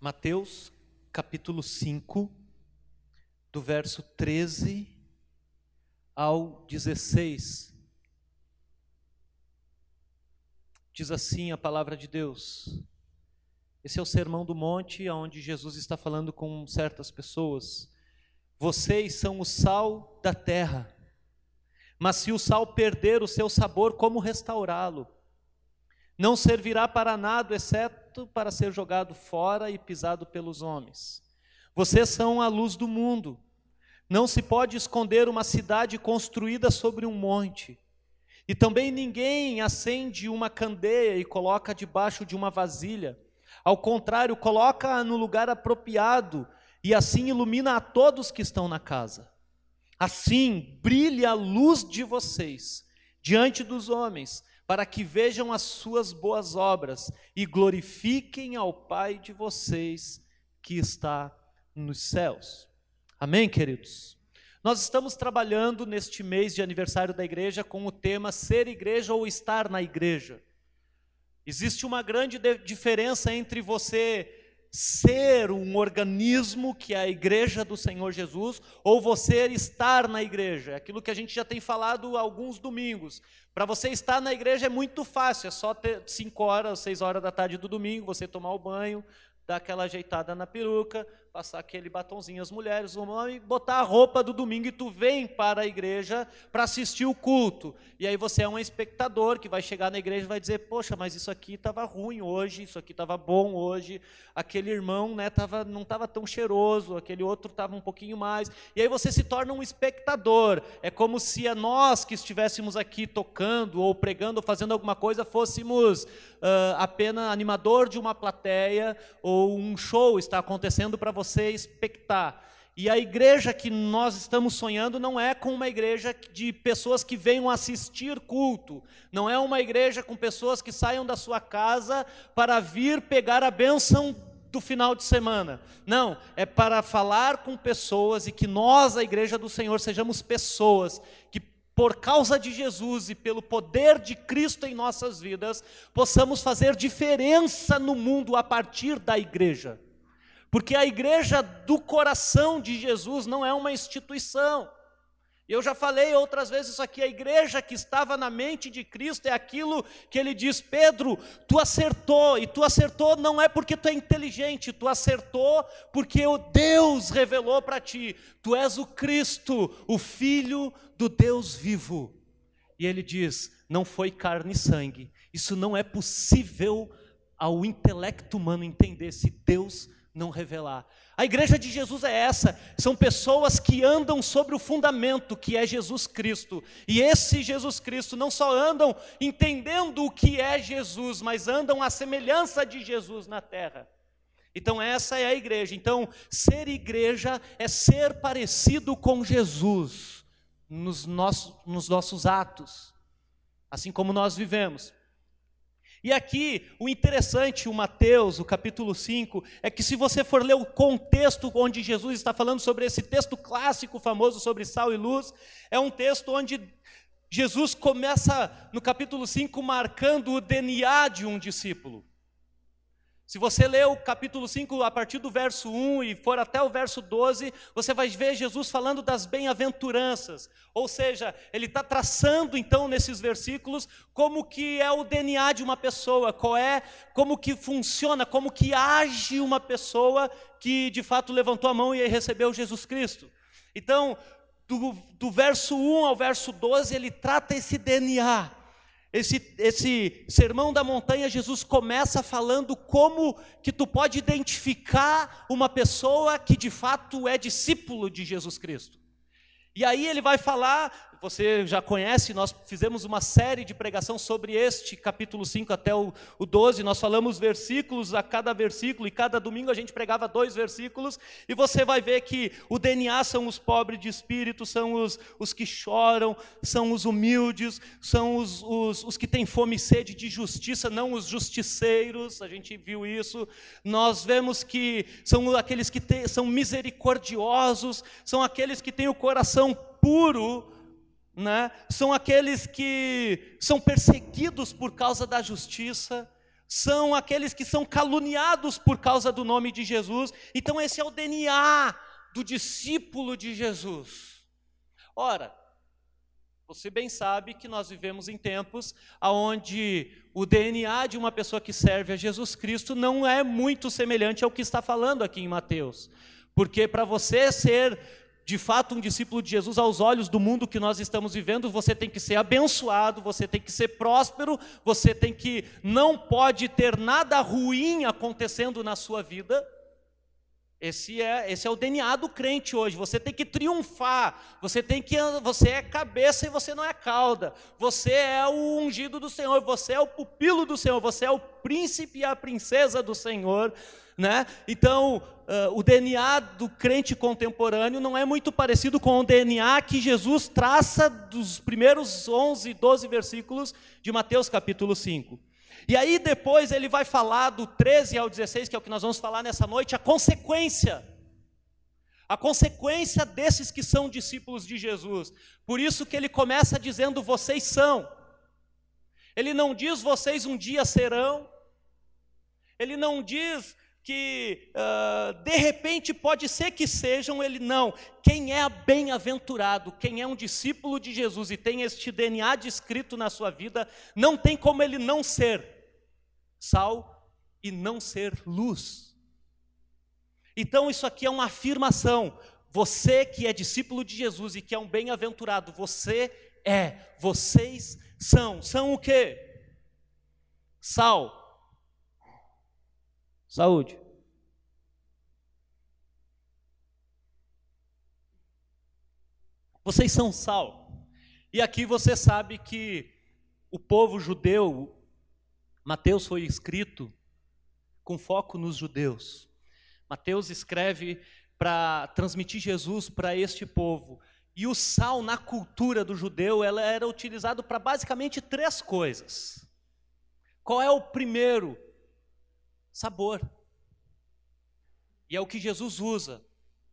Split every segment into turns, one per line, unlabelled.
Mateus capítulo 5, do verso 13 ao 16. Diz assim a palavra de Deus. Esse é o sermão do monte, onde Jesus está falando com certas pessoas. Vocês são o sal da terra. Mas se o sal perder o seu sabor, como restaurá-lo? Não servirá para nada, exceto para ser jogado fora e pisado pelos homens. Vocês são a luz do mundo. Não se pode esconder uma cidade construída sobre um monte. E também ninguém acende uma candeia e coloca debaixo de uma vasilha. Ao contrário, coloca no lugar apropriado e assim ilumina a todos que estão na casa. Assim brilhe a luz de vocês diante dos homens, para que vejam as suas boas obras e glorifiquem ao Pai de vocês que está nos céus. Amém, queridos? Nós estamos trabalhando neste mês de aniversário da igreja com o tema ser igreja ou estar na igreja. Existe uma grande diferença entre você ser um organismo que é a igreja do Senhor Jesus, ou você estar na igreja. É aquilo que a gente já tem falado alguns domingos. Para você estar na igreja é muito fácil, é só ter 5 horas, 6 horas da tarde do domingo, você tomar o banho, dar aquela ajeitada na peruca, passar aquele batonzinho às mulheres, o homem, botar a roupa do domingo e tu vem para a igreja para assistir o culto. E aí você é um espectador que vai chegar na igreja e vai dizer: "Poxa, mas isso aqui estava ruim hoje, isso aqui estava bom hoje, aquele irmão, né, tava, não estava tão cheiroso, aquele outro estava um pouquinho mais". E aí você se torna um espectador. É como se a nós que estivéssemos aqui tocando ou pregando ou fazendo alguma coisa fôssemos uh, apenas animador de uma plateia ou um show está acontecendo para você expectar. E a igreja que nós estamos sonhando não é com uma igreja de pessoas que venham assistir culto, não é uma igreja com pessoas que saiam da sua casa para vir pegar a bênção do final de semana. Não, é para falar com pessoas e que nós, a igreja do Senhor, sejamos pessoas que por causa de Jesus e pelo poder de Cristo em nossas vidas, possamos fazer diferença no mundo a partir da igreja. Porque a igreja do coração de Jesus não é uma instituição. Eu já falei outras vezes isso aqui, a igreja que estava na mente de Cristo é aquilo que ele diz: Pedro, tu acertou, e tu acertou não é porque tu é inteligente, tu acertou porque o Deus revelou para ti, tu és o Cristo, o Filho do Deus vivo. E ele diz: não foi carne e sangue, isso não é possível ao intelecto humano entender se Deus não revelar. A igreja de Jesus é essa, são pessoas que andam sobre o fundamento que é Jesus Cristo. E esse Jesus Cristo não só andam entendendo o que é Jesus, mas andam à semelhança de Jesus na terra. Então essa é a igreja. Então, ser igreja é ser parecido com Jesus nos nossos, nos nossos atos, assim como nós vivemos. E aqui, o interessante, o Mateus, o capítulo 5, é que se você for ler o contexto onde Jesus está falando sobre esse texto clássico famoso sobre sal e luz, é um texto onde Jesus começa no capítulo 5 marcando o DNA de um discípulo. Se você ler o capítulo 5 a partir do verso 1 e for até o verso 12, você vai ver Jesus falando das bem-aventuranças. Ou seja, ele está traçando então nesses versículos como que é o DNA de uma pessoa, qual é, como que funciona, como que age uma pessoa que de fato levantou a mão e recebeu Jesus Cristo. Então, do, do verso 1 ao verso 12, ele trata esse DNA. Esse, esse sermão da montanha, Jesus começa falando como que tu pode identificar uma pessoa que de fato é discípulo de Jesus Cristo. E aí ele vai falar você já conhece, nós fizemos uma série de pregação sobre este capítulo 5 até o, o 12, nós falamos versículos a cada versículo, e cada domingo a gente pregava dois versículos, e você vai ver que o DNA são os pobres de espírito, são os, os que choram, são os humildes, são os, os, os que têm fome e sede de justiça, não os justiceiros, a gente viu isso. Nós vemos que são aqueles que te, são misericordiosos, são aqueles que têm o coração puro, né, são aqueles que são perseguidos por causa da justiça. são aqueles que são caluniados por causa do nome de Jesus. Então, esse é o DNA do discípulo de Jesus. Ora, você bem sabe que nós vivemos em tempos onde o DNA de uma pessoa que serve a Jesus Cristo não é muito semelhante ao que está falando aqui em Mateus. Porque para você ser de fato um discípulo de Jesus aos olhos do mundo que nós estamos vivendo, você tem que ser abençoado, você tem que ser próspero, você tem que não pode ter nada ruim acontecendo na sua vida. Esse é, esse é o DNA do crente hoje. Você tem que triunfar. Você tem que você é cabeça e você não é cauda. Você é o ungido do Senhor, você é o pupilo do Senhor, você é o príncipe e a princesa do Senhor, né? Então, uh, o DNA do crente contemporâneo não é muito parecido com o DNA que Jesus traça dos primeiros 11, 12 versículos de Mateus capítulo 5. E aí depois ele vai falar do 13 ao 16, que é o que nós vamos falar nessa noite, a consequência. A consequência desses que são discípulos de Jesus. Por isso que ele começa dizendo: vocês são. Ele não diz vocês um dia serão. Ele não diz que uh, de repente pode ser que sejam, ele não. Quem é bem-aventurado, quem é um discípulo de Jesus e tem este DNA descrito na sua vida, não tem como ele não ser sal e não ser luz. Então, isso aqui é uma afirmação. Você que é discípulo de Jesus e que é um bem-aventurado, você é, vocês são. São o quê? Sal. Saúde. Vocês são sal. E aqui você sabe que o povo judeu, Mateus foi escrito com foco nos judeus. Mateus escreve para transmitir Jesus para este povo. E o sal na cultura do judeu, ela era utilizado para basicamente três coisas. Qual é o primeiro? Sabor. E é o que Jesus usa.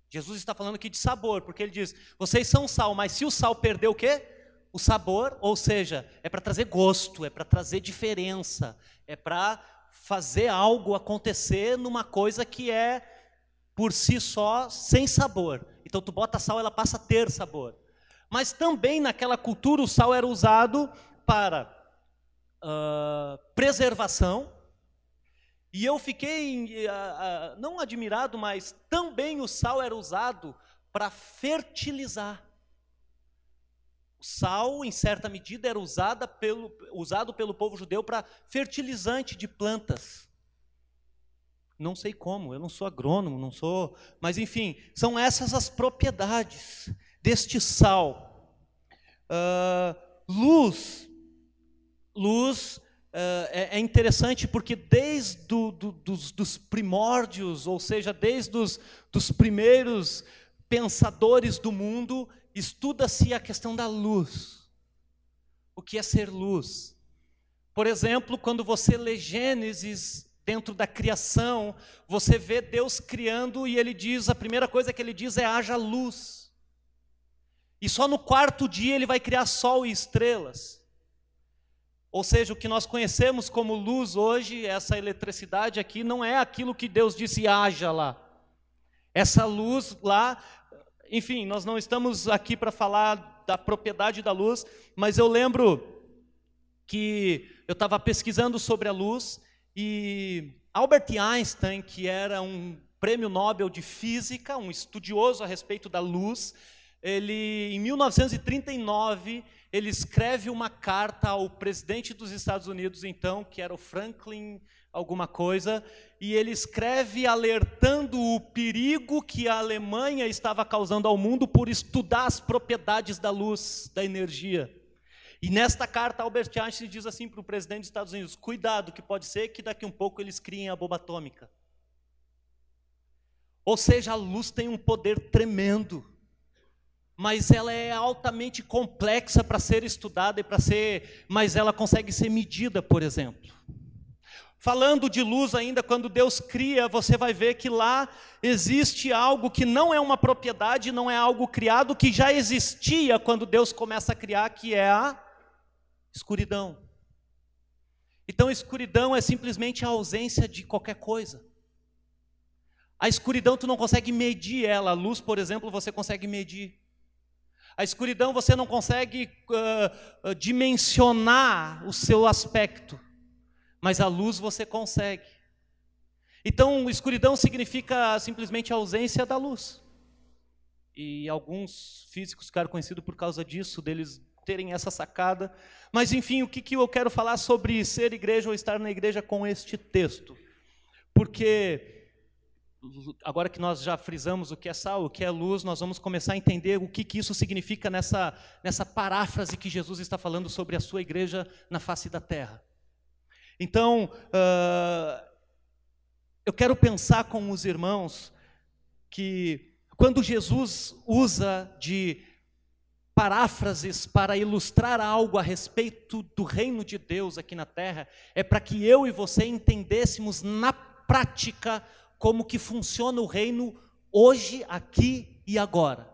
Jesus está falando aqui de sabor, porque ele diz: "Vocês são sal, mas se o sal perder o quê? o sabor, ou seja, é para trazer gosto, é para trazer diferença, é para fazer algo acontecer numa coisa que é por si só sem sabor. Então tu bota sal, ela passa a ter sabor. Mas também naquela cultura o sal era usado para uh, preservação. E eu fiquei uh, uh, não admirado, mas também o sal era usado para fertilizar sal, em certa medida, era usada pelo, usado pelo povo judeu para fertilizante de plantas. Não sei como, eu não sou agrônomo, não sou. Mas, enfim, são essas as propriedades deste sal. Uh, luz. Luz é, é, interessante porque desde do, do, dos, dos, primórdios, ou seja, desde os dos primeiros pensadores do mundo, estuda-se a questão da luz. O que é ser luz? Por exemplo, quando você lê Gênesis dentro da criação, você vê Deus criando e ele diz, a primeira coisa que ele diz é haja luz. E só no quarto dia ele vai criar sol e estrelas. Ou seja, o que nós conhecemos como luz hoje, essa eletricidade aqui, não é aquilo que Deus disse haja lá. Essa luz lá enfim, nós não estamos aqui para falar da propriedade da luz, mas eu lembro que eu estava pesquisando sobre a luz e Albert Einstein, que era um prêmio Nobel de Física, um estudioso a respeito da luz, ele, em 1939, ele escreve uma carta ao presidente dos Estados Unidos, então, que era o Franklin alguma coisa, e ele escreve alertando o perigo que a Alemanha estava causando ao mundo por estudar as propriedades da luz, da energia. E nesta carta, Albert Einstein diz assim para o presidente dos Estados Unidos: cuidado, que pode ser que daqui um pouco eles criem a bomba atômica. Ou seja, a luz tem um poder tremendo, mas ela é altamente complexa para ser estudada e para ser, mas ela consegue ser medida, por exemplo. Falando de luz ainda, quando Deus cria, você vai ver que lá existe algo que não é uma propriedade, não é algo criado, que já existia quando Deus começa a criar, que é a escuridão. Então, escuridão é simplesmente a ausência de qualquer coisa. A escuridão tu não consegue medir ela. A luz, por exemplo, você consegue medir. A escuridão você não consegue uh, dimensionar o seu aspecto, mas a luz você consegue. Então, escuridão significa simplesmente a ausência da luz. E alguns físicos ficaram conhecidos por causa disso, deles terem essa sacada. Mas, enfim, o que, que eu quero falar sobre ser igreja ou estar na igreja com este texto? Porque agora que nós já frisamos o que é sal, o que é luz, nós vamos começar a entender o que, que isso significa nessa, nessa paráfrase que Jesus está falando sobre a sua igreja na face da terra. Então, uh, eu quero pensar com os irmãos que quando Jesus usa de paráfrases para ilustrar algo a respeito do reino de Deus aqui na terra, é para que eu e você entendêssemos na prática como que funciona o reino hoje, aqui e agora.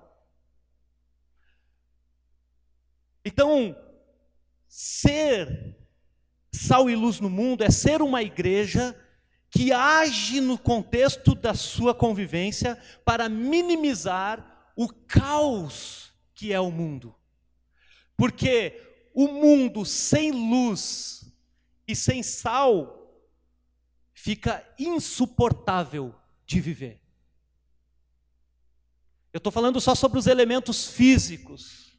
Então, ser sal e luz no mundo é ser uma igreja que age no contexto da sua convivência para minimizar o caos que é o mundo. Porque o mundo sem luz e sem sal fica insuportável de viver. Eu estou falando só sobre os elementos físicos.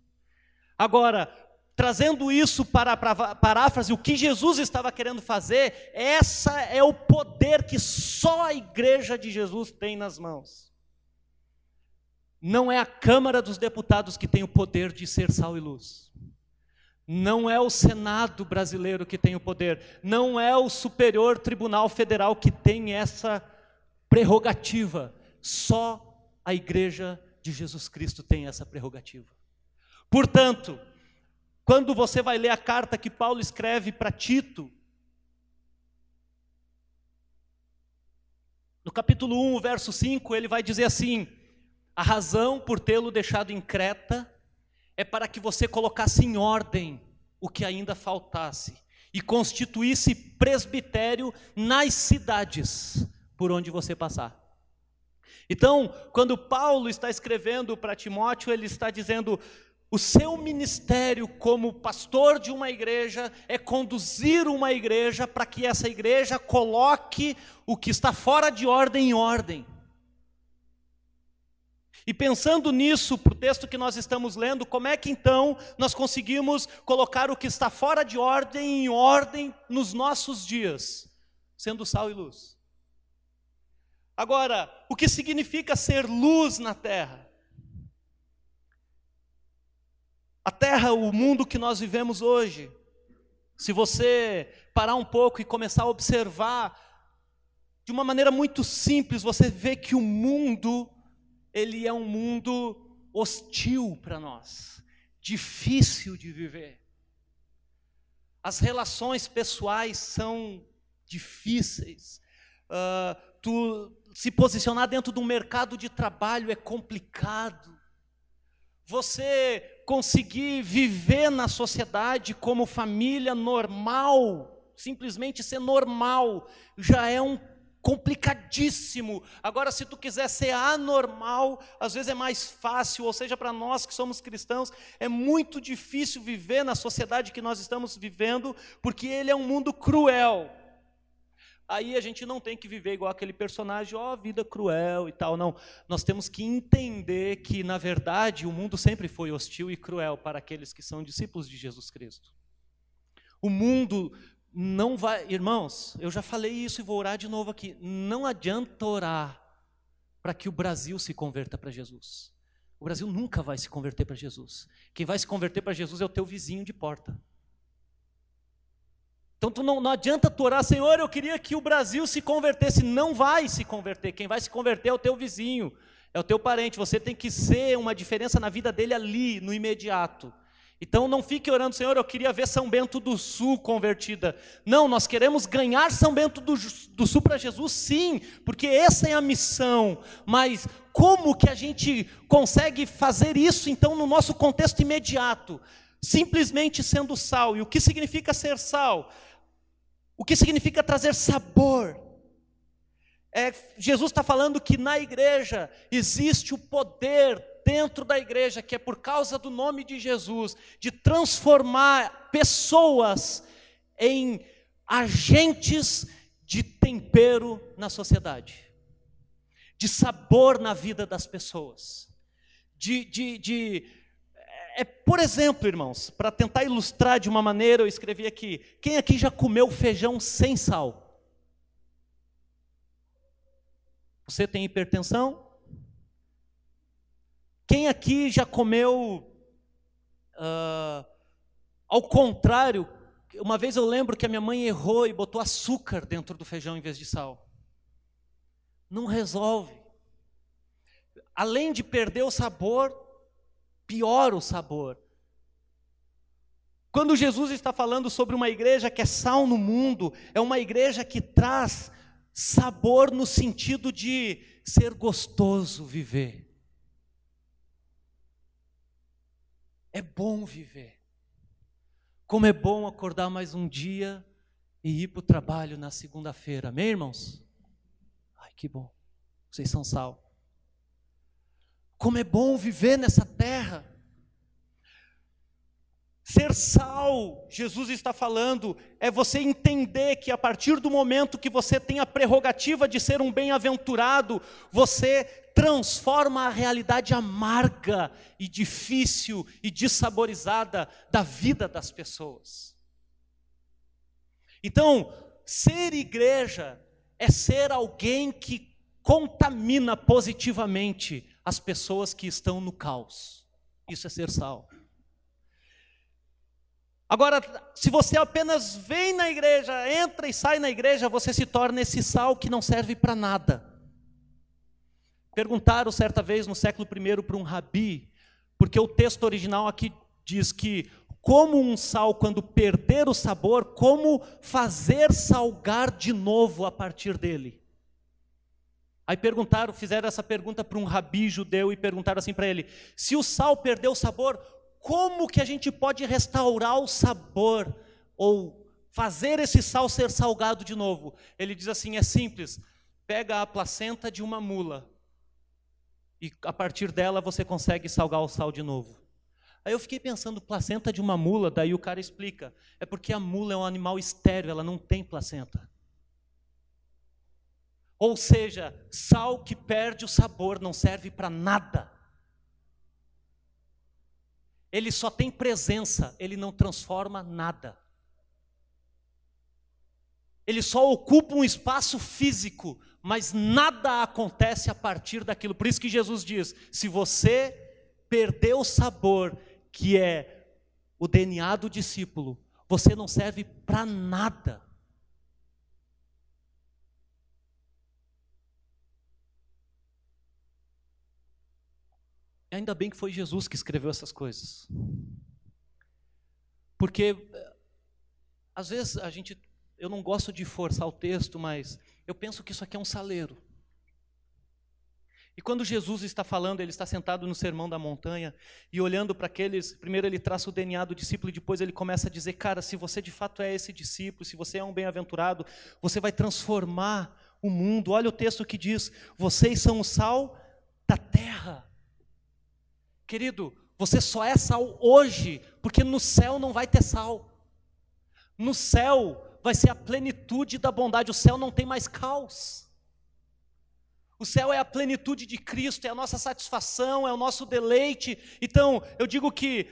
Agora, trazendo isso para a paráfrase, o que Jesus estava querendo fazer, essa é o poder que só a igreja de Jesus tem nas mãos. Não é a Câmara dos Deputados que tem o poder de ser sal e luz. Não é o Senado brasileiro que tem o poder. Não é o Superior Tribunal Federal que tem essa prerrogativa. Só a Igreja de Jesus Cristo tem essa prerrogativa. Portanto, quando você vai ler a carta que Paulo escreve para Tito, no capítulo 1, verso 5, ele vai dizer assim: A razão por tê-lo deixado em Creta é para que você colocasse em ordem o que ainda faltasse e constituísse presbitério nas cidades por onde você passar. Então, quando Paulo está escrevendo para Timóteo, ele está dizendo: o seu ministério como pastor de uma igreja é conduzir uma igreja para que essa igreja coloque o que está fora de ordem em ordem. E pensando nisso, para o texto que nós estamos lendo, como é que então nós conseguimos colocar o que está fora de ordem em ordem nos nossos dias, sendo sal e luz? Agora, o que significa ser luz na terra? A terra, o mundo que nós vivemos hoje, se você parar um pouco e começar a observar de uma maneira muito simples, você vê que o mundo, ele é um mundo hostil para nós, difícil de viver. As relações pessoais são difíceis. Uh, tu se posicionar dentro do mercado de trabalho é complicado. Você conseguir viver na sociedade como família normal, simplesmente ser normal, já é um complicadíssimo. Agora, se tu quiser ser anormal, às vezes é mais fácil, ou seja, para nós que somos cristãos, é muito difícil viver na sociedade que nós estamos vivendo, porque ele é um mundo cruel aí a gente não tem que viver igual aquele personagem, ó, oh, vida cruel e tal, não. Nós temos que entender que, na verdade, o mundo sempre foi hostil e cruel para aqueles que são discípulos de Jesus Cristo. O mundo não vai, irmãos, eu já falei isso e vou orar de novo aqui. Não adianta orar para que o Brasil se converta para Jesus. O Brasil nunca vai se converter para Jesus. Quem vai se converter para Jesus é o teu vizinho de porta. Então tu não, não adianta tu orar, Senhor, eu queria que o Brasil se convertesse. Não vai se converter. Quem vai se converter é o teu vizinho, é o teu parente. Você tem que ser uma diferença na vida dele ali, no imediato. Então não fique orando, Senhor, eu queria ver São Bento do Sul convertida. Não, nós queremos ganhar São Bento do, do Sul para Jesus, sim, porque essa é a missão. Mas como que a gente consegue fazer isso então no nosso contexto imediato? Simplesmente sendo sal. E o que significa ser sal? O que significa trazer sabor? É, Jesus está falando que na igreja existe o poder dentro da igreja, que é por causa do nome de Jesus, de transformar pessoas em agentes de tempero na sociedade, de sabor na vida das pessoas, de, de, de é, por exemplo, irmãos, para tentar ilustrar de uma maneira, eu escrevi aqui: quem aqui já comeu feijão sem sal? Você tem hipertensão? Quem aqui já comeu, uh, ao contrário, uma vez eu lembro que a minha mãe errou e botou açúcar dentro do feijão em vez de sal. Não resolve. Além de perder o sabor, piora o sabor. Quando Jesus está falando sobre uma igreja que é sal no mundo, é uma igreja que traz sabor no sentido de ser gostoso viver. É bom viver. Como é bom acordar mais um dia e ir para o trabalho na segunda-feira. Amém, irmãos? Ai, que bom. Vocês são sal. Como é bom viver nessa terra. Ser sal, Jesus está falando, é você entender que a partir do momento que você tem a prerrogativa de ser um bem-aventurado, você transforma a realidade amarga e difícil e desaborizada da vida das pessoas. Então, ser igreja é ser alguém que contamina positivamente as pessoas que estão no caos. Isso é ser sal. Agora, se você apenas vem na igreja, entra e sai na igreja, você se torna esse sal que não serve para nada. Perguntaram certa vez no século I para um rabi, porque o texto original aqui diz que como um sal quando perder o sabor, como fazer salgar de novo a partir dele. Aí perguntaram, fizeram essa pergunta para um rabi judeu e perguntaram assim para ele: se o sal perdeu o sabor, como que a gente pode restaurar o sabor ou fazer esse sal ser salgado de novo? Ele diz assim: é simples, pega a placenta de uma mula, e a partir dela você consegue salgar o sal de novo. Aí eu fiquei pensando, placenta de uma mula, daí o cara explica, é porque a mula é um animal estéreo, ela não tem placenta. Ou seja, sal que perde o sabor não serve para nada. Ele só tem presença, ele não transforma nada. Ele só ocupa um espaço físico, mas nada acontece a partir daquilo. Por isso que Jesus diz: se você perder o sabor, que é o DNA do discípulo, você não serve para nada. Ainda bem que foi Jesus que escreveu essas coisas. Porque às vezes a gente eu não gosto de forçar o texto, mas eu penso que isso aqui é um saleiro. E quando Jesus está falando, ele está sentado no sermão da montanha e olhando para aqueles, primeiro ele traça o DNA do discípulo e depois ele começa a dizer: "Cara, se você de fato é esse discípulo, se você é um bem-aventurado, você vai transformar o mundo". Olha o texto que diz: "Vocês são o sal da terra". Querido, você só é sal hoje, porque no céu não vai ter sal. No céu vai ser a plenitude da bondade. O céu não tem mais caos. O céu é a plenitude de Cristo, é a nossa satisfação, é o nosso deleite. Então, eu digo que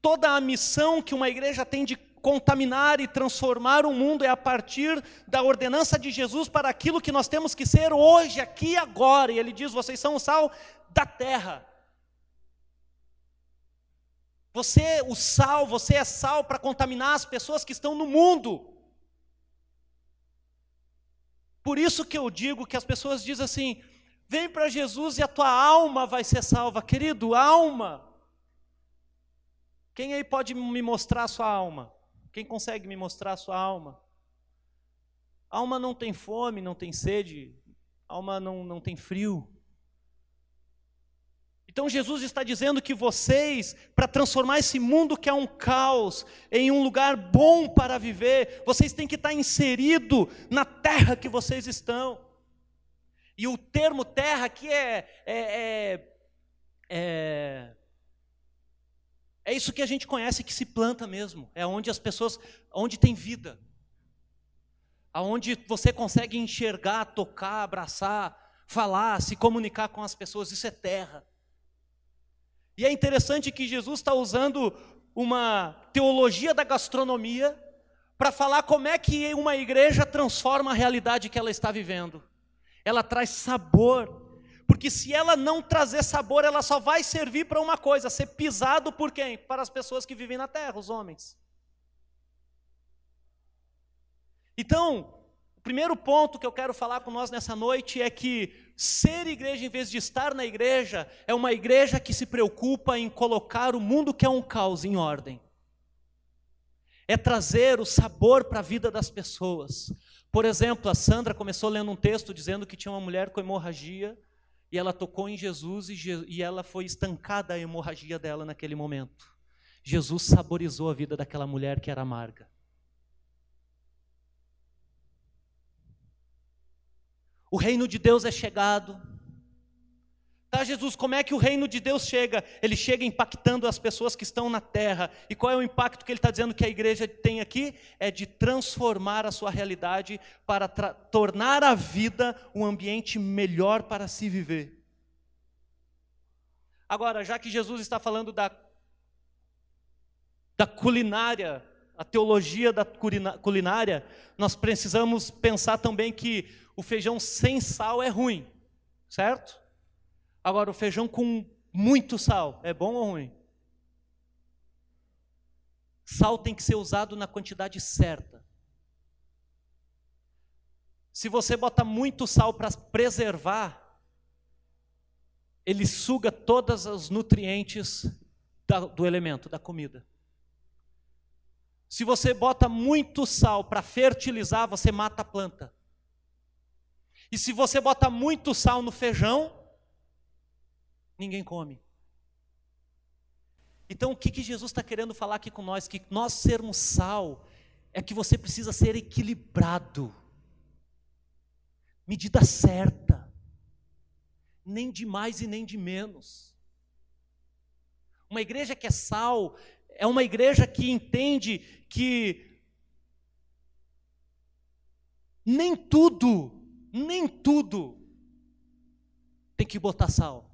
toda a missão que uma igreja tem de contaminar e transformar o mundo é a partir da ordenança de Jesus para aquilo que nós temos que ser hoje, aqui e agora. E ele diz: vocês são o sal da terra. Você, o sal, você é sal para contaminar as pessoas que estão no mundo. Por isso que eu digo que as pessoas dizem assim: vem para Jesus e a tua alma vai ser salva. Querido, alma. Quem aí pode me mostrar a sua alma? Quem consegue me mostrar a sua alma? Alma não tem fome, não tem sede, alma não, não tem frio. Então Jesus está dizendo que vocês, para transformar esse mundo que é um caos, em um lugar bom para viver, vocês têm que estar inserido na terra que vocês estão. E o termo terra aqui é, é, é, é, é isso que a gente conhece que se planta mesmo. É onde as pessoas, onde tem vida. Aonde você consegue enxergar, tocar, abraçar, falar, se comunicar com as pessoas. Isso é terra. E é interessante que Jesus está usando uma teologia da gastronomia para falar como é que uma igreja transforma a realidade que ela está vivendo. Ela traz sabor, porque se ela não trazer sabor, ela só vai servir para uma coisa: ser pisado por quem? Para as pessoas que vivem na terra, os homens. Então, o primeiro ponto que eu quero falar com nós nessa noite é que ser igreja em vez de estar na igreja é uma igreja que se preocupa em colocar o mundo que é um caos em ordem. É trazer o sabor para a vida das pessoas. Por exemplo, a Sandra começou lendo um texto dizendo que tinha uma mulher com hemorragia e ela tocou em Jesus e, e ela foi estancada a hemorragia dela naquele momento. Jesus saborizou a vida daquela mulher que era amarga. O reino de Deus é chegado. Tá, Jesus, como é que o reino de Deus chega? Ele chega impactando as pessoas que estão na terra. E qual é o impacto que ele está dizendo que a igreja tem aqui? É de transformar a sua realidade para tornar a vida um ambiente melhor para se viver. Agora, já que Jesus está falando da, da culinária, a teologia da culinária, nós precisamos pensar também que o feijão sem sal é ruim, certo? Agora, o feijão com muito sal é bom ou ruim? Sal tem que ser usado na quantidade certa. Se você bota muito sal para preservar, ele suga todos os nutrientes do elemento, da comida. Se você bota muito sal para fertilizar, você mata a planta. E se você bota muito sal no feijão, ninguém come. Então, o que, que Jesus está querendo falar aqui com nós? Que nós sermos sal é que você precisa ser equilibrado, medida certa, nem de mais e nem de menos. Uma igreja que é sal é uma igreja que entende que nem tudo nem tudo tem que botar sal.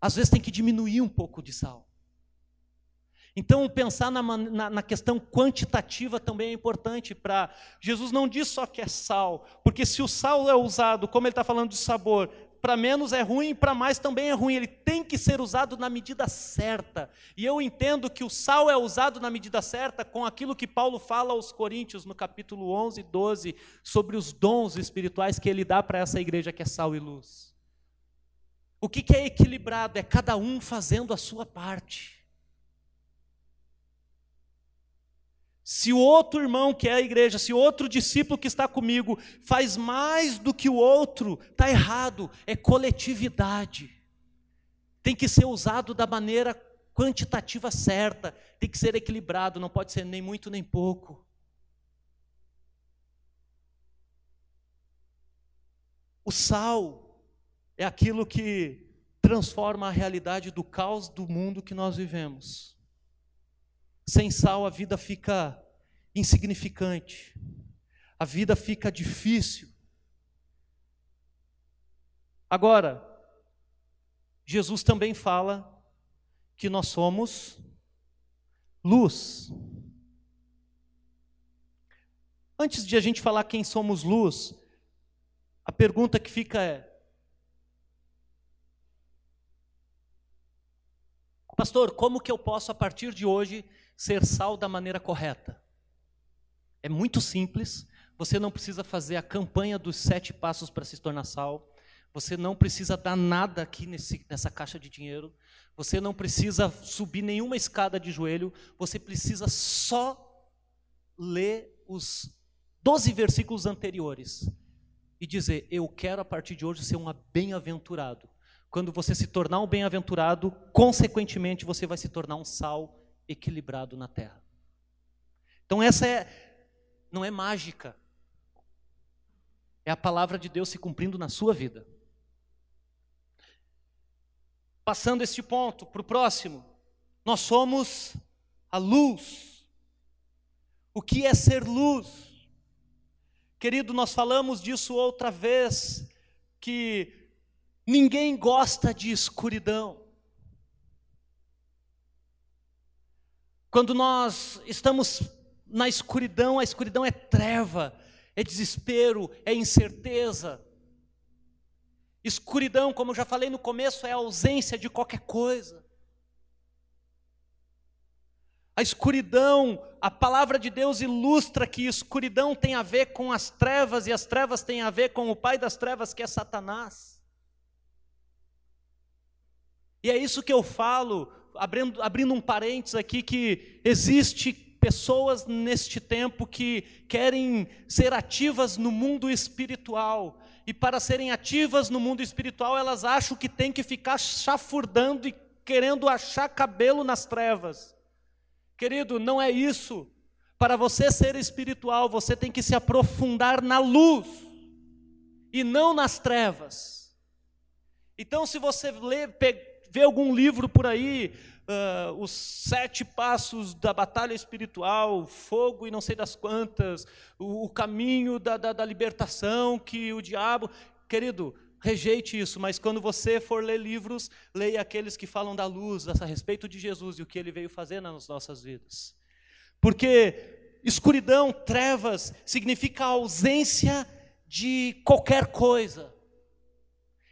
Às vezes tem que diminuir um pouco de sal. Então, pensar na, na, na, questão quantitativa também é importante para. Jesus não diz só que é sal, porque se o sal é usado, como ele está falando de sabor, para menos é ruim para mais também é ruim. Ele tem que ser usado na medida certa. E eu entendo que o sal é usado na medida certa com aquilo que Paulo fala aos Coríntios no capítulo 11 e 12 sobre os dons espirituais que ele dá para essa igreja que é sal e luz. O que, que é equilibrado? É cada um fazendo a sua parte. Se o outro irmão que é a igreja, se outro discípulo que está comigo faz mais do que o outro, está errado, é coletividade. Tem que ser usado da maneira quantitativa certa, tem que ser equilibrado, não pode ser nem muito nem pouco. O sal é aquilo que transforma a realidade do caos do mundo que nós vivemos. Sem sal a vida fica insignificante, a vida fica difícil. Agora, Jesus também fala que nós somos luz. Antes de a gente falar quem somos luz, a pergunta que fica é: Pastor, como que eu posso a partir de hoje ser sal da maneira correta? É muito simples. Você não precisa fazer a campanha dos sete passos para se tornar sal. Você não precisa dar nada aqui nesse, nessa caixa de dinheiro. Você não precisa subir nenhuma escada de joelho. Você precisa só ler os 12 versículos anteriores e dizer: Eu quero a partir de hoje ser um bem-aventurado. Quando você se tornar um bem-aventurado, consequentemente você vai se tornar um sal equilibrado na terra. Então essa é não é mágica. É a palavra de Deus se cumprindo na sua vida. Passando este ponto para o próximo, nós somos a luz. O que é ser luz? Querido, nós falamos disso outra vez, que Ninguém gosta de escuridão. Quando nós estamos na escuridão, a escuridão é treva, é desespero, é incerteza. Escuridão, como eu já falei no começo, é a ausência de qualquer coisa. A escuridão, a palavra de Deus ilustra que escuridão tem a ver com as trevas e as trevas têm a ver com o pai das trevas, que é Satanás. E é isso que eu falo, abrindo, abrindo um parênteses aqui, que existe pessoas neste tempo que querem ser ativas no mundo espiritual. E para serem ativas no mundo espiritual, elas acham que tem que ficar chafurdando e querendo achar cabelo nas trevas. Querido, não é isso. Para você ser espiritual, você tem que se aprofundar na luz e não nas trevas. Então, se você ler, vê algum livro por aí, uh, os sete passos da batalha espiritual, fogo e não sei das quantas, o, o caminho da, da, da libertação que o diabo. Querido, rejeite isso, mas quando você for ler livros, leia aqueles que falam da luz, a respeito de Jesus e o que ele veio fazer nas nossas vidas. Porque escuridão, trevas, significa ausência de qualquer coisa,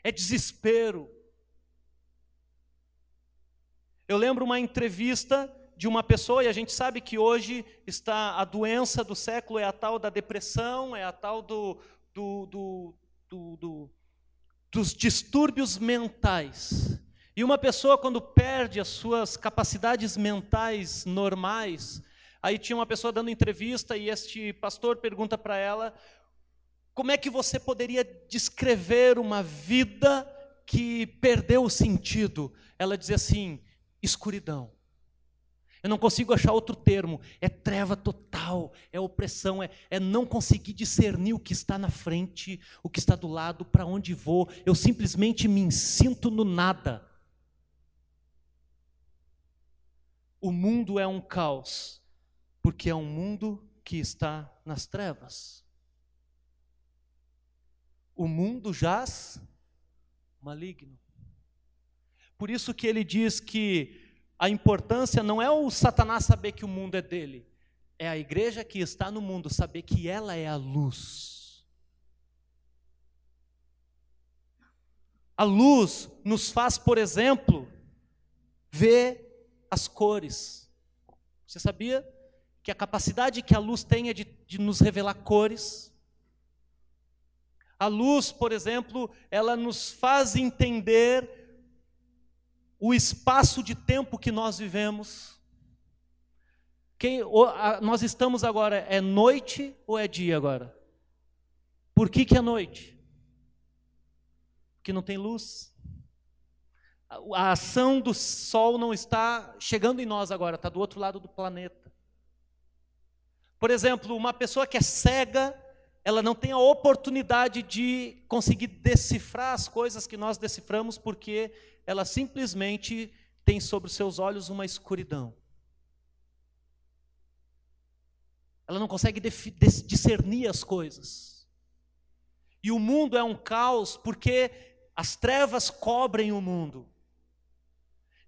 é desespero, eu lembro uma entrevista de uma pessoa, e a gente sabe que hoje está a doença do século é a tal da depressão, é a tal do, do, do, do dos distúrbios mentais. E uma pessoa, quando perde as suas capacidades mentais normais, aí tinha uma pessoa dando entrevista e este pastor pergunta para ela: como é que você poderia descrever uma vida que perdeu o sentido? Ela dizia assim: escuridão. Eu não consigo achar outro termo. É treva total, é opressão, é, é, não conseguir discernir o que está na frente, o que está do lado, para onde vou. Eu simplesmente me sinto no nada. O mundo é um caos, porque é um mundo que está nas trevas. O mundo jaz maligno. Por isso que ele diz que a importância não é o Satanás saber que o mundo é dele, é a igreja que está no mundo saber que ela é a luz. A luz nos faz, por exemplo, ver as cores. Você sabia que a capacidade que a luz tem é de, de nos revelar cores? A luz, por exemplo, ela nos faz entender o espaço de tempo que nós vivemos. Quem, nós estamos agora, é noite ou é dia agora? Por que, que é noite? Porque não tem luz. A ação do sol não está chegando em nós agora, está do outro lado do planeta. Por exemplo, uma pessoa que é cega, ela não tem a oportunidade de conseguir decifrar as coisas que nós deciframos, porque ela simplesmente tem sobre os seus olhos uma escuridão. Ela não consegue discernir as coisas. E o mundo é um caos porque as trevas cobrem o mundo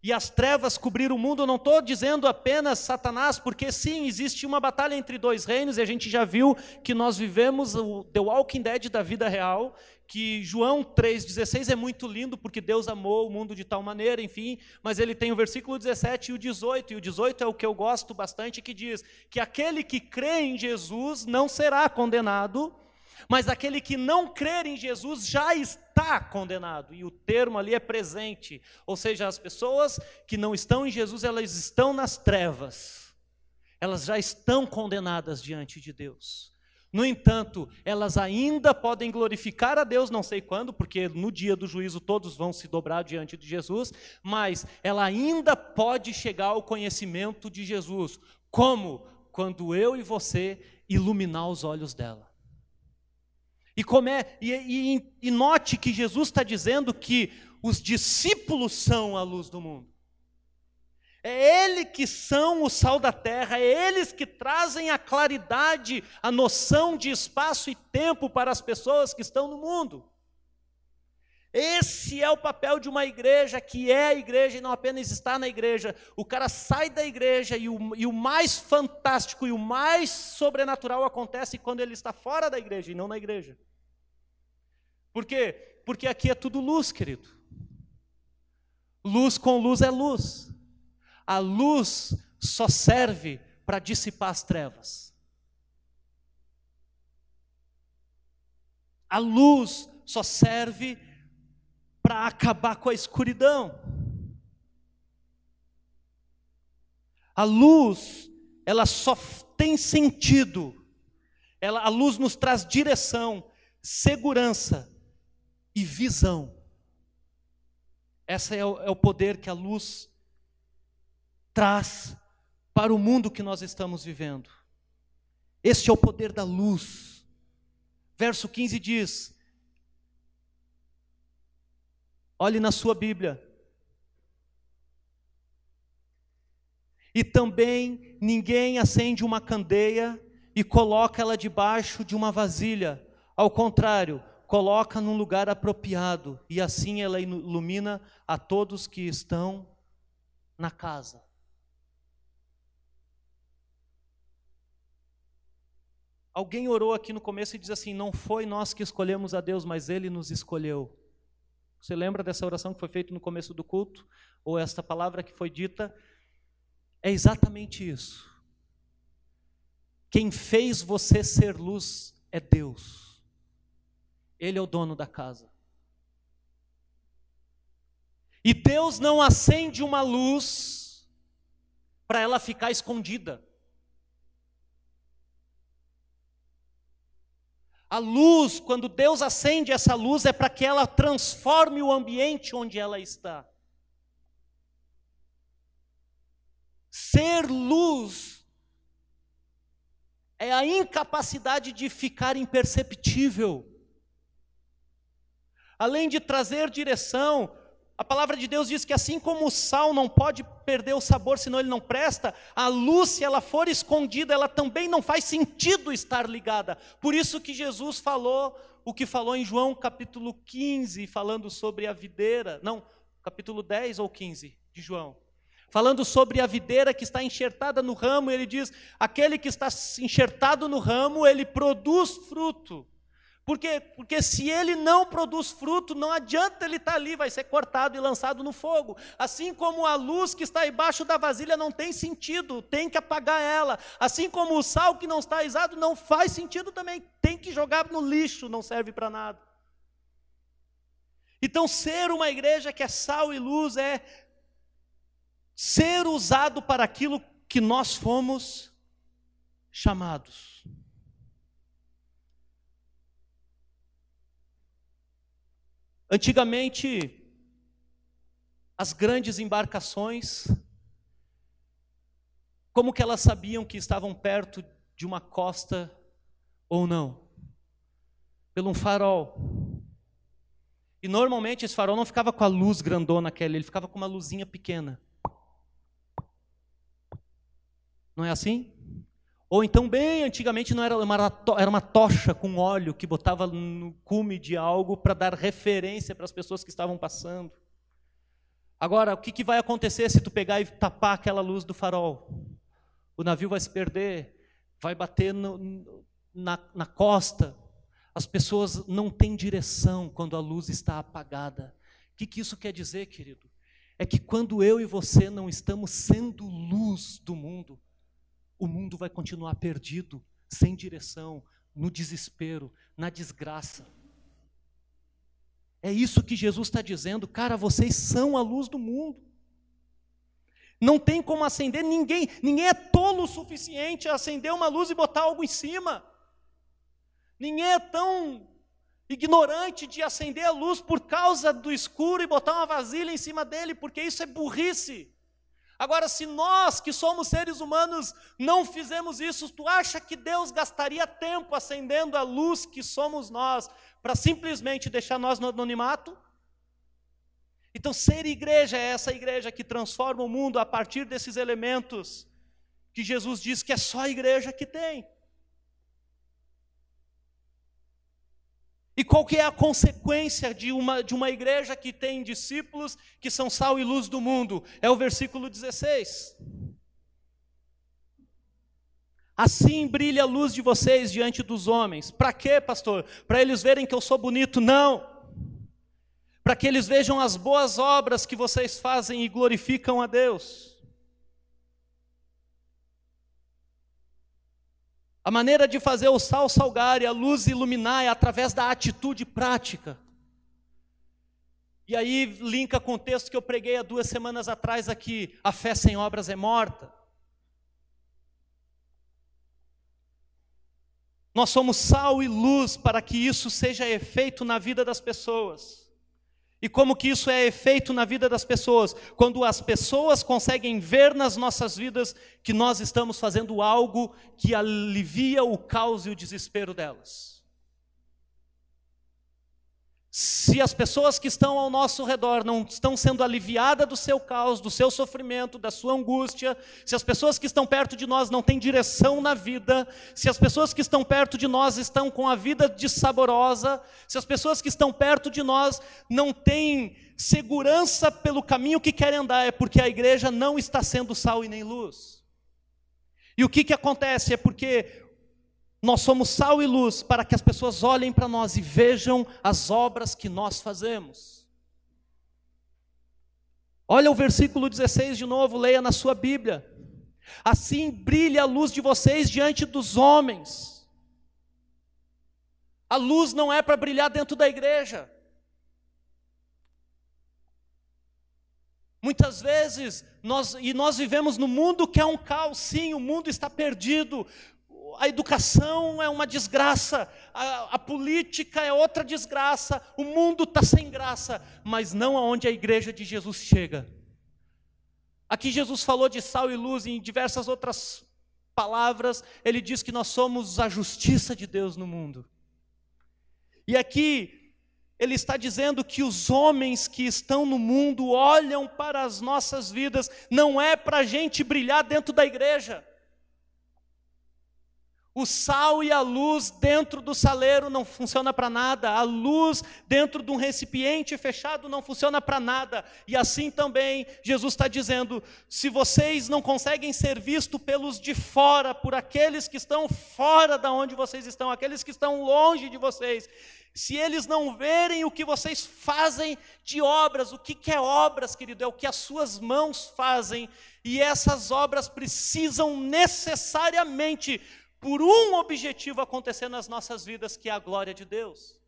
e as trevas cobriram o mundo, não estou dizendo apenas Satanás, porque sim, existe uma batalha entre dois reinos, e a gente já viu que nós vivemos o The Walking Dead da vida real, que João 3,16 é muito lindo, porque Deus amou o mundo de tal maneira, enfim, mas ele tem o versículo 17 e o 18, e o 18 é o que eu gosto bastante, que diz que aquele que crê em Jesus não será condenado, mas aquele que não crer em Jesus já está condenado, e o termo ali é presente, ou seja, as pessoas que não estão em Jesus, elas estão nas trevas, elas já estão condenadas diante de Deus. No entanto, elas ainda podem glorificar a Deus, não sei quando, porque no dia do juízo todos vão se dobrar diante de Jesus, mas ela ainda pode chegar ao conhecimento de Jesus. Como? Quando eu e você iluminar os olhos dela. E, e, e, e note que Jesus está dizendo que os discípulos são a luz do mundo. É ele que são o sal da terra, é eles que trazem a claridade, a noção de espaço e tempo para as pessoas que estão no mundo. Esse é o papel de uma igreja que é a igreja e não apenas está na igreja. O cara sai da igreja e o, e o mais fantástico e o mais sobrenatural acontece quando ele está fora da igreja e não na igreja. Por quê? Porque aqui é tudo luz, querido. Luz com luz é luz. A luz só serve para dissipar as trevas. A luz só serve para acabar com a escuridão. A luz, ela só tem sentido. Ela, a luz nos traz direção, segurança e visão. Esse é o, é o poder que a luz traz para o mundo que nós estamos vivendo. Este é o poder da luz. Verso 15 diz: Olhe na sua Bíblia. E também ninguém acende uma candeia e coloca ela debaixo de uma vasilha. Ao contrário, coloca num lugar apropriado e assim ela ilumina a todos que estão na casa. Alguém orou aqui no começo e diz assim: Não foi nós que escolhemos a Deus, mas Ele nos escolheu. Você lembra dessa oração que foi feita no começo do culto? Ou esta palavra que foi dita? É exatamente isso. Quem fez você ser luz é Deus. Ele é o dono da casa. E Deus não acende uma luz para ela ficar escondida. A luz, quando Deus acende essa luz, é para que ela transforme o ambiente onde ela está. Ser luz é a incapacidade de ficar imperceptível. Além de trazer direção, a palavra de Deus diz que assim como o sal não pode perder o sabor, senão ele não presta, a luz, se ela for escondida, ela também não faz sentido estar ligada. Por isso que Jesus falou o que falou em João capítulo 15, falando sobre a videira, não, capítulo 10 ou 15 de João. Falando sobre a videira que está enxertada no ramo, ele diz: aquele que está enxertado no ramo, ele produz fruto. Porque, porque se ele não produz fruto, não adianta ele estar ali, vai ser cortado e lançado no fogo. Assim como a luz que está embaixo da vasilha não tem sentido, tem que apagar ela. Assim como o sal que não está exado não faz sentido também, tem que jogar no lixo, não serve para nada. Então, ser uma igreja que é sal e luz é ser usado para aquilo que nós fomos chamados. Antigamente, as grandes embarcações, como que elas sabiam que estavam perto de uma costa ou não? Pelo um farol. E normalmente esse farol não ficava com a luz grandona aquela, ele ficava com uma luzinha pequena. Não é assim? Ou então, bem antigamente, não era uma, era uma tocha com óleo que botava no cume de algo para dar referência para as pessoas que estavam passando. Agora, o que, que vai acontecer se tu pegar e tapar aquela luz do farol? O navio vai se perder, vai bater no, na, na costa. As pessoas não têm direção quando a luz está apagada. O que, que isso quer dizer, querido? É que quando eu e você não estamos sendo luz do mundo, o mundo vai continuar perdido, sem direção, no desespero, na desgraça. É isso que Jesus está dizendo, cara, vocês são a luz do mundo. Não tem como acender ninguém, ninguém é tolo o suficiente a acender uma luz e botar algo em cima. Ninguém é tão ignorante de acender a luz por causa do escuro e botar uma vasilha em cima dele, porque isso é burrice. Agora, se nós que somos seres humanos não fizemos isso, tu acha que Deus gastaria tempo acendendo a luz que somos nós para simplesmente deixar nós no anonimato? Então, ser igreja é essa igreja que transforma o mundo a partir desses elementos que Jesus diz que é só a igreja que tem. E qual que é a consequência de uma, de uma igreja que tem discípulos que são sal e luz do mundo? É o versículo 16. Assim brilha a luz de vocês diante dos homens. Para quê, pastor? Para eles verem que eu sou bonito? Não. Para que eles vejam as boas obras que vocês fazem e glorificam a Deus. A maneira de fazer o sal salgar e a luz iluminar é através da atitude prática. E aí linka com o texto que eu preguei há duas semanas atrás aqui: a fé sem obras é morta. Nós somos sal e luz para que isso seja efeito na vida das pessoas. E como que isso é efeito na vida das pessoas? Quando as pessoas conseguem ver nas nossas vidas que nós estamos fazendo algo que alivia o caos e o desespero delas. Se as pessoas que estão ao nosso redor não estão sendo aliviadas do seu caos, do seu sofrimento, da sua angústia, se as pessoas que estão perto de nós não têm direção na vida, se as pessoas que estão perto de nós estão com a vida dissaborosa, se as pessoas que estão perto de nós não têm segurança pelo caminho que querem andar, é porque a igreja não está sendo sal e nem luz. E o que, que acontece? É porque nós somos sal e luz para que as pessoas olhem para nós e vejam as obras que nós fazemos. Olha o versículo 16 de novo, leia na sua Bíblia. Assim brilha a luz de vocês diante dos homens. A luz não é para brilhar dentro da igreja. Muitas vezes, nós, e nós vivemos no mundo que é um caos, sim, o mundo está perdido, a educação é uma desgraça, a, a política é outra desgraça, o mundo está sem graça, mas não aonde a igreja de Jesus chega. Aqui Jesus falou de sal e luz, e em diversas outras palavras, ele diz que nós somos a justiça de Deus no mundo. E aqui, ele está dizendo que os homens que estão no mundo olham para as nossas vidas, não é para a gente brilhar dentro da igreja, o sal e a luz dentro do saleiro não funciona para nada, a luz dentro de um recipiente fechado não funciona para nada. E assim também Jesus está dizendo: se vocês não conseguem ser vistos pelos de fora, por aqueles que estão fora da onde vocês estão, aqueles que estão longe de vocês, se eles não verem o que vocês fazem de obras, o que, que é obras, querido? É o que as suas mãos fazem, e essas obras precisam necessariamente por um objetivo acontecer nas nossas vidas, que é a glória de Deus.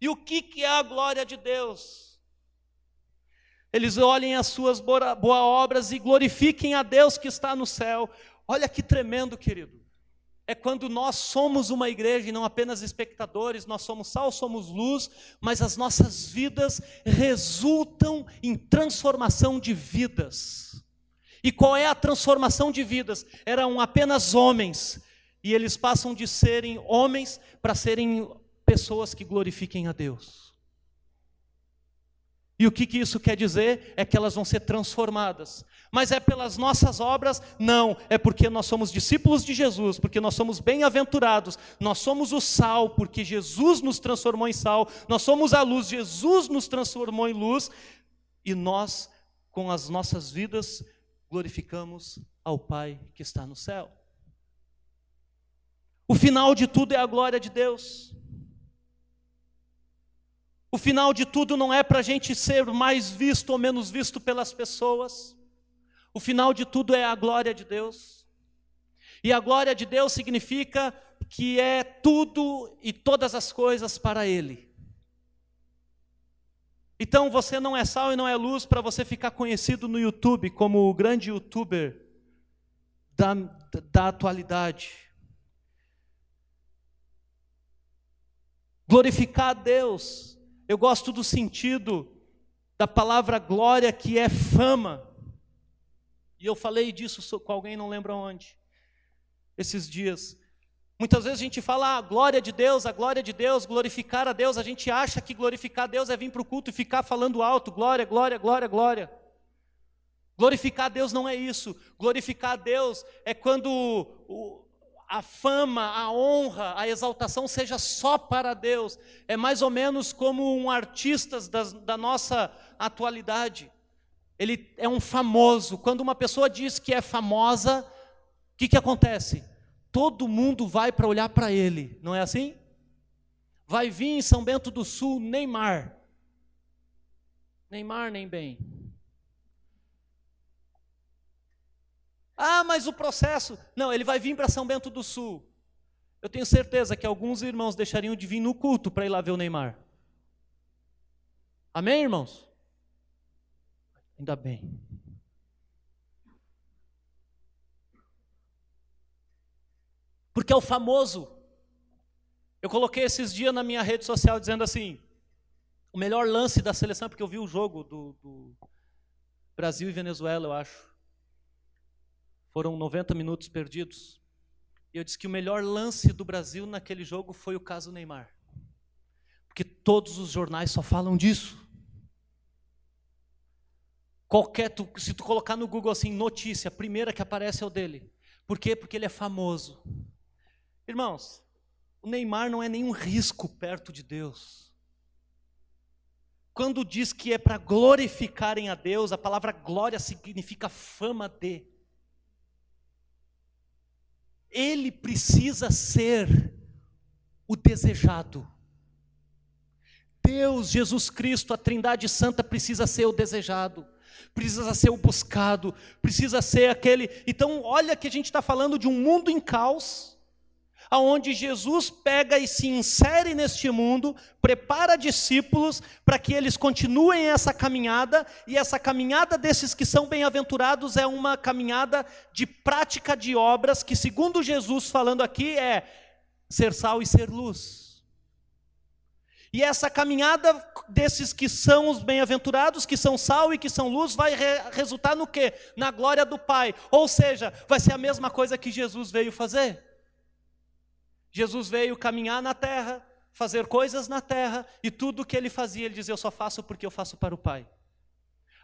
E o que, que é a glória de Deus? Eles olhem as suas boas obras e glorifiquem a Deus que está no céu. Olha que tremendo, querido. É quando nós somos uma igreja e não apenas espectadores, nós somos sal, somos luz, mas as nossas vidas resultam em transformação de vidas. E qual é a transformação de vidas? Eram apenas homens, e eles passam de serem homens para serem pessoas que glorifiquem a Deus. E o que, que isso quer dizer? É que elas vão ser transformadas. Mas é pelas nossas obras? Não, é porque nós somos discípulos de Jesus, porque nós somos bem-aventurados, nós somos o sal, porque Jesus nos transformou em sal, nós somos a luz, Jesus nos transformou em luz, e nós, com as nossas vidas, glorificamos ao Pai que está no céu. O final de tudo é a glória de Deus. O final de tudo não é para a gente ser mais visto ou menos visto pelas pessoas. O final de tudo é a glória de Deus. E a glória de Deus significa que é tudo e todas as coisas para Ele. Então você não é sal e não é luz para você ficar conhecido no YouTube como o grande youtuber da, da atualidade. Glorificar a Deus. Eu gosto do sentido da palavra glória que é fama. E eu falei disso com alguém, não lembro onde, esses dias. Muitas vezes a gente fala a ah, glória de Deus, a glória de Deus, glorificar a Deus. A gente acha que glorificar a Deus é vir para o culto e ficar falando alto: glória, glória, glória, glória. Glorificar a Deus não é isso. Glorificar a Deus é quando a fama, a honra, a exaltação seja só para Deus. É mais ou menos como um artista da, da nossa atualidade. Ele é um famoso. Quando uma pessoa diz que é famosa, o que, que acontece? Todo mundo vai para olhar para ele, não é assim? Vai vir em São Bento do Sul Neymar. Neymar nem bem. Ah, mas o processo. Não, ele vai vir para São Bento do Sul. Eu tenho certeza que alguns irmãos deixariam de vir no culto para ir lá ver o Neymar. Amém, irmãos? Ainda bem. Porque é o famoso. Eu coloquei esses dias na minha rede social dizendo assim: o melhor lance da seleção, porque eu vi o jogo do, do Brasil e Venezuela, eu acho. Foram 90 minutos perdidos. E eu disse que o melhor lance do Brasil naquele jogo foi o caso Neymar. Porque todos os jornais só falam disso. Qualquer, tu, se tu colocar no Google assim, notícia, a primeira que aparece é o dele. Por quê? Porque ele é famoso. Irmãos, o Neymar não é nenhum risco perto de Deus. Quando diz que é para glorificarem a Deus, a palavra glória significa fama de ele precisa ser o desejado. Deus, Jesus Cristo, a Trindade Santa precisa ser o desejado, precisa ser o buscado, precisa ser aquele. Então, olha que a gente está falando de um mundo em caos aonde Jesus pega e se insere neste mundo, prepara discípulos para que eles continuem essa caminhada, e essa caminhada desses que são bem-aventurados é uma caminhada de prática de obras que, segundo Jesus falando aqui, é ser sal e ser luz. E essa caminhada desses que são os bem-aventurados, que são sal e que são luz, vai re resultar no quê? Na glória do Pai. Ou seja, vai ser a mesma coisa que Jesus veio fazer. Jesus veio caminhar na terra, fazer coisas na terra, e tudo o que ele fazia, ele dizia: Eu só faço porque eu faço para o Pai.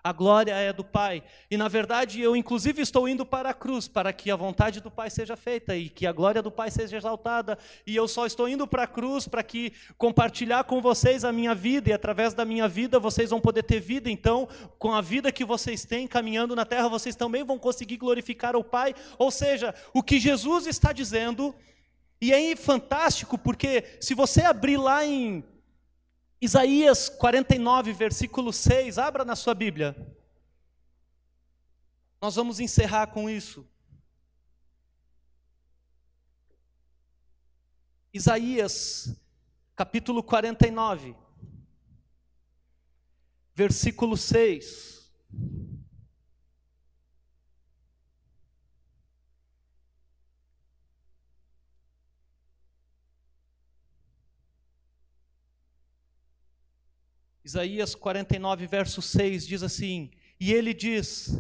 A glória é do Pai. E na verdade, eu inclusive estou indo para a cruz para que a vontade do Pai seja feita e que a glória do Pai seja exaltada. E eu só estou indo para a cruz para que compartilhar com vocês a minha vida e através da minha vida vocês vão poder ter vida. Então, com a vida que vocês têm caminhando na terra, vocês também vão conseguir glorificar o Pai. Ou seja, o que Jesus está dizendo e aí, fantástico, porque se você abrir lá em Isaías 49, versículo 6, abra na sua Bíblia. Nós vamos encerrar com isso. Isaías, capítulo 49, versículo 6. Isaías 49, verso 6 diz assim: E ele diz: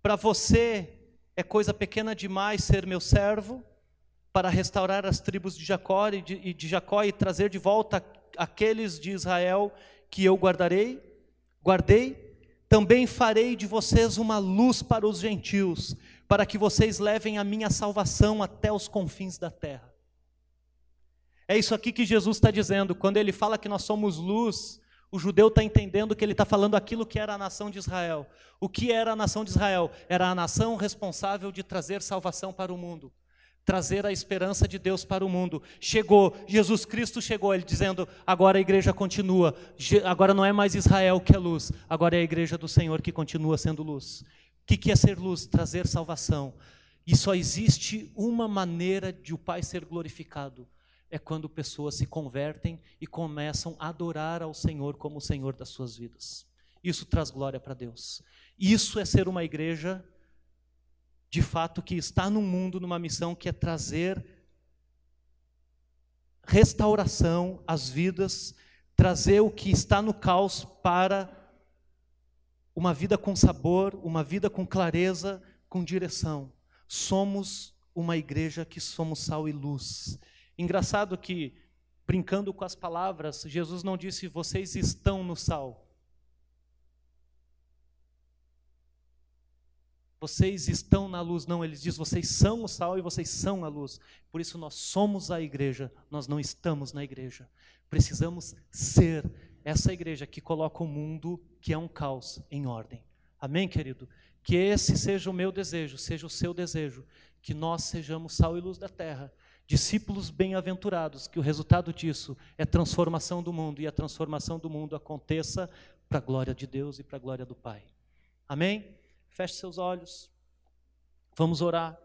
Para você é coisa pequena demais ser meu servo, para restaurar as tribos de Jacó e de, e de Jacó e trazer de volta aqueles de Israel que eu guardarei, guardei. Também farei de vocês uma luz para os gentios, para que vocês levem a minha salvação até os confins da terra. É isso aqui que Jesus está dizendo, quando ele fala que nós somos luz, o judeu está entendendo que ele está falando aquilo que era a nação de Israel. O que era a nação de Israel? Era a nação responsável de trazer salvação para o mundo, trazer a esperança de Deus para o mundo. Chegou, Jesus Cristo chegou, ele dizendo: agora a igreja continua, agora não é mais Israel que é luz, agora é a igreja do Senhor que continua sendo luz. O que é ser luz? Trazer salvação. E só existe uma maneira de o Pai ser glorificado é quando pessoas se convertem e começam a adorar ao Senhor como o Senhor das suas vidas. Isso traz glória para Deus. Isso é ser uma igreja, de fato, que está no mundo numa missão que é trazer restauração às vidas, trazer o que está no caos para uma vida com sabor, uma vida com clareza, com direção. Somos uma igreja que somos sal e luz. Engraçado que, brincando com as palavras, Jesus não disse vocês estão no sal. Vocês estão na luz, não, ele diz vocês são o sal e vocês são a luz. Por isso nós somos a igreja, nós não estamos na igreja. Precisamos ser essa igreja que coloca o mundo, que é um caos, em ordem. Amém, querido? Que esse seja o meu desejo, seja o seu desejo, que nós sejamos sal e luz da terra, discípulos bem-aventurados, que o resultado disso é transformação do mundo e a transformação do mundo aconteça para a glória de Deus e para a glória do Pai. Amém? Feche seus olhos. Vamos orar.